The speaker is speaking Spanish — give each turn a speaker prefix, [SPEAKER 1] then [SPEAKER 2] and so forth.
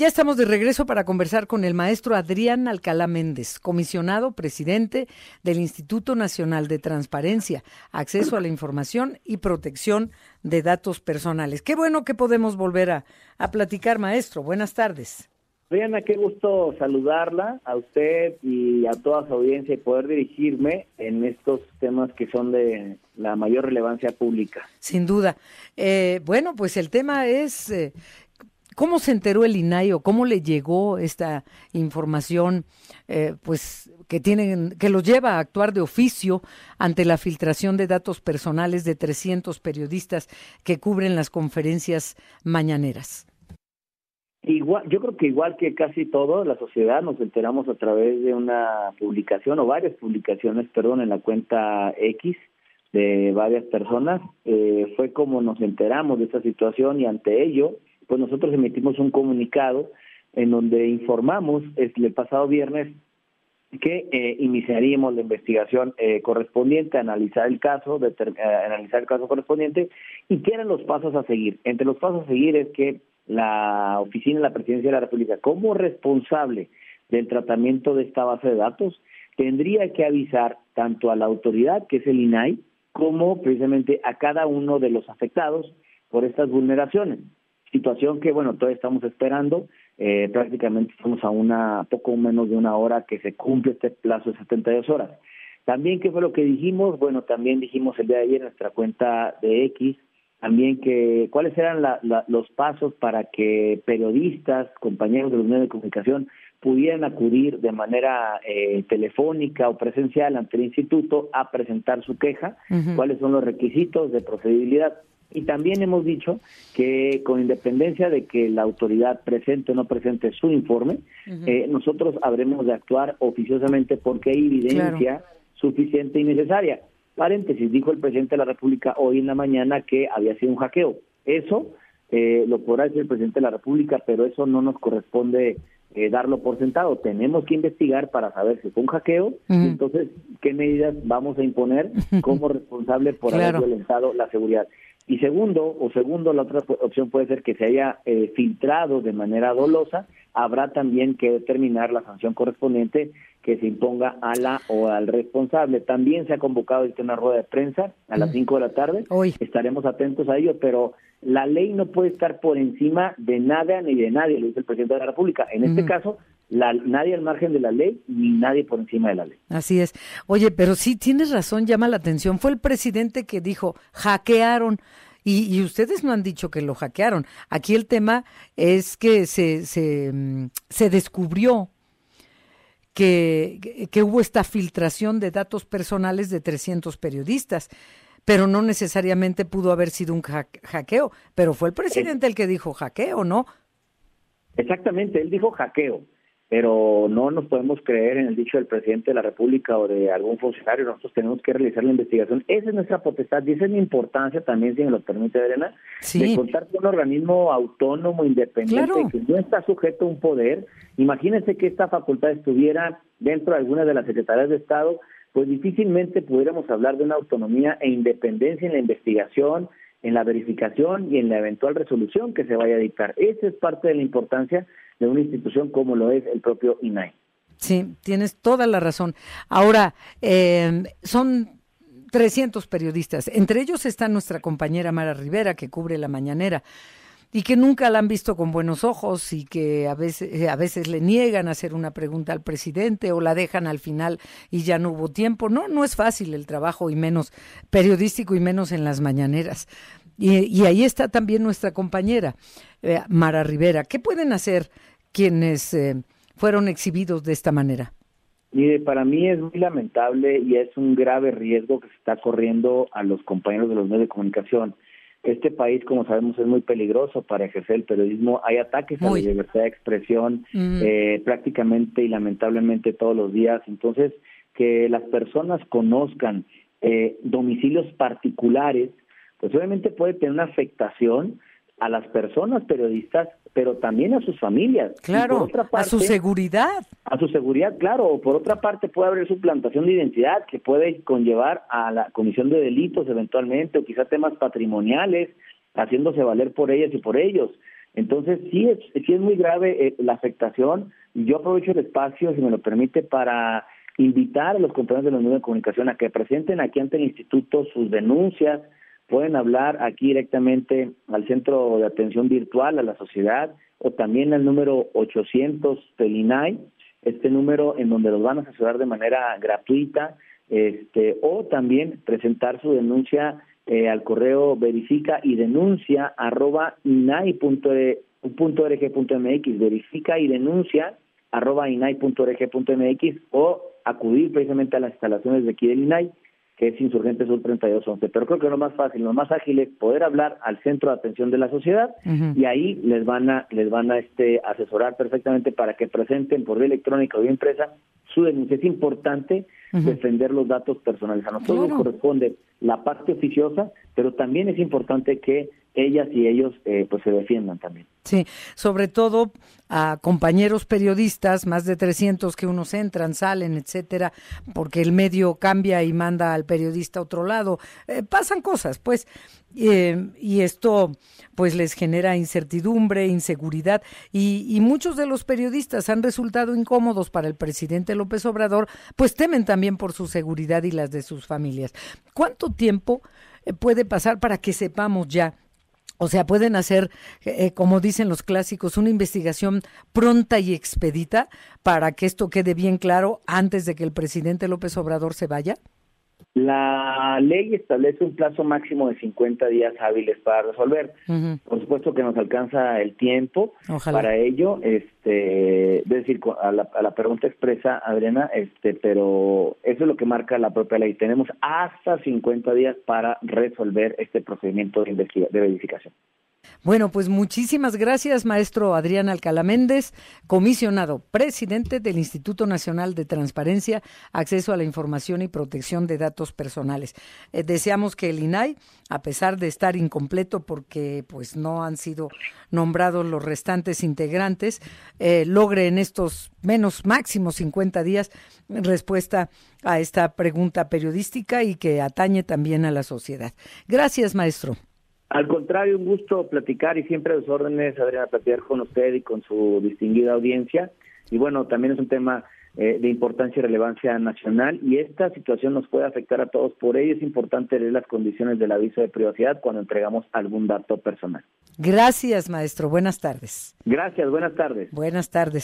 [SPEAKER 1] Ya estamos de regreso para conversar con el maestro Adrián Alcalá Méndez, comisionado presidente del Instituto Nacional de Transparencia, Acceso a la Información y Protección de Datos Personales. Qué bueno que podemos volver a, a platicar, maestro. Buenas tardes.
[SPEAKER 2] Adriana, qué gusto saludarla a usted y a toda su audiencia y poder dirigirme en estos temas que son de la mayor relevancia pública.
[SPEAKER 1] Sin duda. Eh, bueno, pues el tema es eh, ¿Cómo se enteró el INAI o cómo le llegó esta información, eh, pues que tienen, que los lleva a actuar de oficio ante la filtración de datos personales de 300 periodistas que cubren las conferencias mañaneras?
[SPEAKER 2] Igual, yo creo que igual que casi todo, la sociedad nos enteramos a través de una publicación o varias publicaciones, perdón, en la cuenta X de varias personas. Eh, fue como nos enteramos de esta situación y ante ello pues nosotros emitimos un comunicado en donde informamos el pasado viernes que eh, iniciaríamos la investigación eh, correspondiente, analizar el caso, eh, analizar el caso correspondiente y qué eran los pasos a seguir. Entre los pasos a seguir es que la oficina de la Presidencia de la República, como responsable del tratamiento de esta base de datos, tendría que avisar tanto a la autoridad, que es el INAI, como precisamente a cada uno de los afectados por estas vulneraciones situación que, bueno, todavía estamos esperando. Eh, prácticamente estamos a una poco menos de una hora que se cumple este plazo de 72 horas. También, ¿qué fue lo que dijimos? Bueno, también dijimos el día de ayer en nuestra cuenta de X, también que cuáles eran los pasos para que periodistas, compañeros de los medios de comunicación, pudieran acudir de manera eh, telefónica o presencial ante el instituto a presentar su queja, cuáles son los requisitos de procedibilidad. Y también hemos dicho que con independencia de que la autoridad presente o no presente su informe, eh, nosotros habremos de actuar oficiosamente porque hay evidencia suficiente y necesaria. Paréntesis, dijo el presidente de la República hoy en la mañana que había sido un hackeo. Eso eh, lo podrá decir el presidente de la República, pero eso no nos corresponde eh, darlo por sentado. Tenemos que investigar para saber si fue un hackeo entonces qué medidas vamos a imponer como responsable por haber violentado la seguridad. Y segundo, o segundo, la otra opción puede ser que se haya eh, filtrado de manera dolosa, habrá también que determinar la sanción correspondiente que se imponga a la o al responsable. También se ha convocado una rueda de prensa a las 5 de la tarde. Hoy. Estaremos atentos a ello, pero la ley no puede estar por encima de nada ni de nadie, lo dice el presidente de la República. En este caso, la, nadie al margen de la ley ni nadie por encima de la ley.
[SPEAKER 1] Así es. Oye, pero sí tienes razón, llama la atención. Fue el presidente que dijo, hackearon. Y, ustedes no han dicho que lo hackearon. Aquí el tema es que se, se, mm, se descubrió que, que, hubo esta filtración de datos personales de 300 periodistas, pero no necesariamente pudo haber sido un hackeo, pero fue el presidente el que dijo hackeo, ¿no?
[SPEAKER 2] Exactamente, él dijo hackeo pero no nos podemos creer en el dicho del presidente de la República o de algún funcionario, nosotros tenemos que realizar la investigación. Esa es nuestra potestad y esa es la importancia también, si me lo permite, Elena, de contar con un organismo autónomo, independiente, que no está sujeto a un poder. Imagínense que esta facultad estuviera dentro de alguna de las secretarías de Estado, pues difícilmente pudiéramos hablar de una autonomía e independencia en la investigación, en la verificación y en la eventual resolución que se vaya a dictar. Esa es parte de la importancia de una institución como lo es el propio INAI.
[SPEAKER 1] Sí, tienes toda la razón. Ahora, eh, son 300 periodistas, entre ellos está nuestra compañera Mara Rivera, que cubre la mañanera y que nunca la han visto con buenos ojos y que a veces, eh, a veces le niegan hacer una pregunta al presidente o la dejan al final y ya no hubo tiempo. No, no es fácil el trabajo y menos periodístico y menos en las mañaneras. Y, ahí está también nuestra compañera eh, Mara Rivera. ¿Qué pueden hacer quienes eh, fueron exhibidos de esta manera?
[SPEAKER 2] Mire, para mí es muy lamentable y es un grave riesgo que se está corriendo a los compañeros de los medios de comunicación. Este país, como sabemos, es muy peligroso para ejercer el periodismo. Hay ataques a la libertad de expresión eh, prácticamente y lamentablemente todos los días. Entonces, que las personas conozcan eh, domicilios particulares, pues obviamente puede tener una afectación a las personas periodistas, pero también a sus familias.
[SPEAKER 1] Claro, a su seguridad.
[SPEAKER 2] A su seguridad, claro. Por otra parte, puede haber suplantación de identidad que puede conllevar a la comisión de delitos eventualmente, o quizá temas patrimoniales, haciéndose valer por ellas y por ellos. Entonces, sí es, sí es muy grave eh, la afectación. Yo aprovecho el espacio, si me lo permite, para invitar a los compañeros de los medios de comunicación a que presenten aquí ante el instituto sus denuncias. Pueden hablar aquí directamente al centro de atención virtual, a la sociedad, o también al número 800 del INAI, este número en donde los van a asesorar de manera gratuita, este, o también presentar su denuncia eh, al correo verifica y denuncia arroba inai.org.mx, verifica y denuncia arroba inai.org.mx o acudir precisamente a las instalaciones de aquí del INAI, que es Insurgente Sur 3211. Pero creo que lo más fácil, lo más ágil es poder hablar al centro de atención de la sociedad y ahí les van a les van a este asesorar perfectamente para que presenten por vía electrónica o vía impresa su denuncia. Es importante defender los datos personales. A nosotros nos corresponde la parte oficiosa, pero también es importante que ellas y ellos eh, pues se defiendan también.
[SPEAKER 1] Sí, sobre todo a compañeros periodistas, más de 300 que unos entran, salen, etcétera, porque el medio cambia y manda al periodista a otro lado. Eh, pasan cosas, pues, eh, y esto pues les genera incertidumbre, inseguridad, y, y muchos de los periodistas han resultado incómodos para el presidente López Obrador, pues temen también por su seguridad y las de sus familias. ¿Cuánto tiempo puede pasar para que sepamos ya o sea, pueden hacer, eh, como dicen los clásicos, una investigación pronta y expedita para que esto quede bien claro antes de que el presidente López Obrador se vaya.
[SPEAKER 2] La ley establece un plazo máximo de 50 días hábiles para resolver. Por supuesto que nos alcanza el tiempo para ello. Este, es decir, a la, a la, pregunta expresa, Adriana, este, pero eso es lo que marca la propia ley. Tenemos hasta 50 días para resolver este procedimiento de, de verificación.
[SPEAKER 1] Bueno, pues muchísimas gracias, maestro Adrián Alcalá Méndez, comisionado presidente del Instituto Nacional de Transparencia, Acceso a la Información y Protección de Datos Personales. Eh, deseamos que el INAI, a pesar de estar incompleto porque pues no han sido nombrados los restantes integrantes, eh, logre en estos menos máximos 50 días respuesta a esta pregunta periodística y que atañe también a la sociedad. Gracias, maestro.
[SPEAKER 2] Al contrario, un gusto platicar y siempre a sus órdenes, Adriana, platicar con usted y con su distinguida audiencia. Y bueno, también es un tema eh, de importancia y relevancia nacional y esta situación nos puede afectar a todos. Por ello es importante leer las condiciones del aviso de privacidad cuando entregamos algún dato personal.
[SPEAKER 1] Gracias, maestro. Buenas tardes.
[SPEAKER 2] Gracias, buenas tardes.
[SPEAKER 1] Buenas tardes.